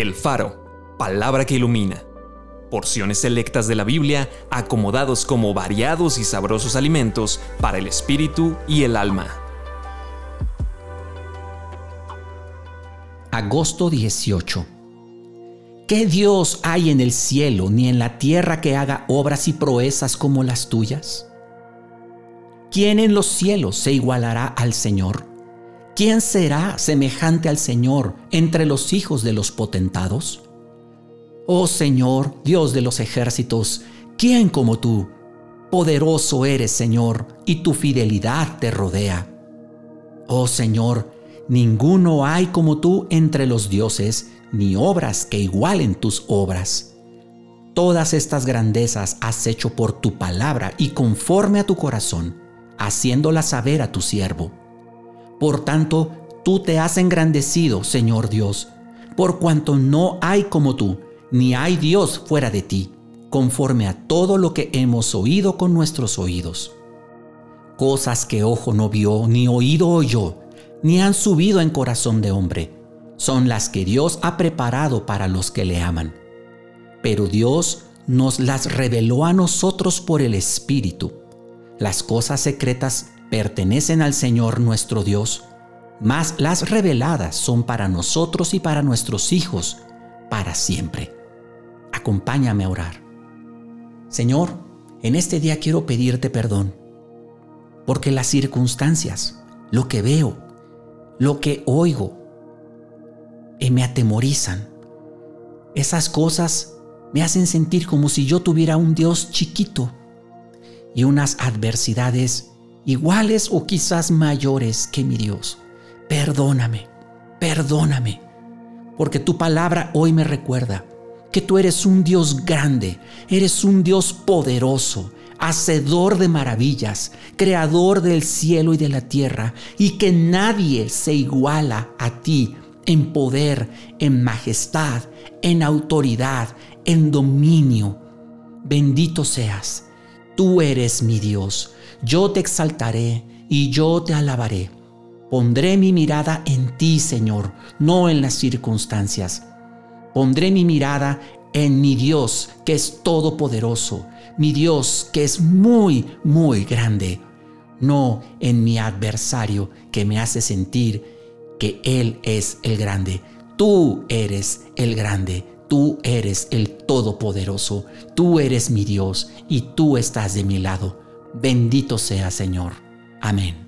El Faro, palabra que ilumina. Porciones selectas de la Biblia acomodados como variados y sabrosos alimentos para el espíritu y el alma. Agosto 18. ¿Qué Dios hay en el cielo ni en la tierra que haga obras y proezas como las tuyas? ¿Quién en los cielos se igualará al Señor? ¿Quién será semejante al Señor entre los hijos de los potentados? Oh Señor, Dios de los ejércitos, ¿quién como tú? Poderoso eres, Señor, y tu fidelidad te rodea. Oh Señor, ninguno hay como tú entre los dioses, ni obras que igualen tus obras. Todas estas grandezas has hecho por tu palabra y conforme a tu corazón, haciéndolas saber a tu siervo. Por tanto, tú te has engrandecido, Señor Dios, por cuanto no hay como tú, ni hay Dios fuera de ti, conforme a todo lo que hemos oído con nuestros oídos. Cosas que ojo no vio, ni oído oyó, ni han subido en corazón de hombre, son las que Dios ha preparado para los que le aman. Pero Dios nos las reveló a nosotros por el Espíritu. Las cosas secretas pertenecen al Señor nuestro Dios, mas las reveladas son para nosotros y para nuestros hijos para siempre. Acompáñame a orar. Señor, en este día quiero pedirte perdón, porque las circunstancias, lo que veo, lo que oigo, eh, me atemorizan. Esas cosas me hacen sentir como si yo tuviera un Dios chiquito y unas adversidades iguales o quizás mayores que mi Dios. Perdóname, perdóname, porque tu palabra hoy me recuerda que tú eres un Dios grande, eres un Dios poderoso, hacedor de maravillas, creador del cielo y de la tierra, y que nadie se iguala a ti en poder, en majestad, en autoridad, en dominio. Bendito seas, tú eres mi Dios yo te exaltaré y yo te alabaré. Pondré mi mirada en ti, Señor, no en las circunstancias. Pondré mi mirada en mi Dios, que es todopoderoso, mi Dios, que es muy, muy grande, no en mi adversario, que me hace sentir que Él es el grande. Tú eres el grande, tú eres el todopoderoso, tú eres mi Dios y tú estás de mi lado. Bendito sea Señor. Amén.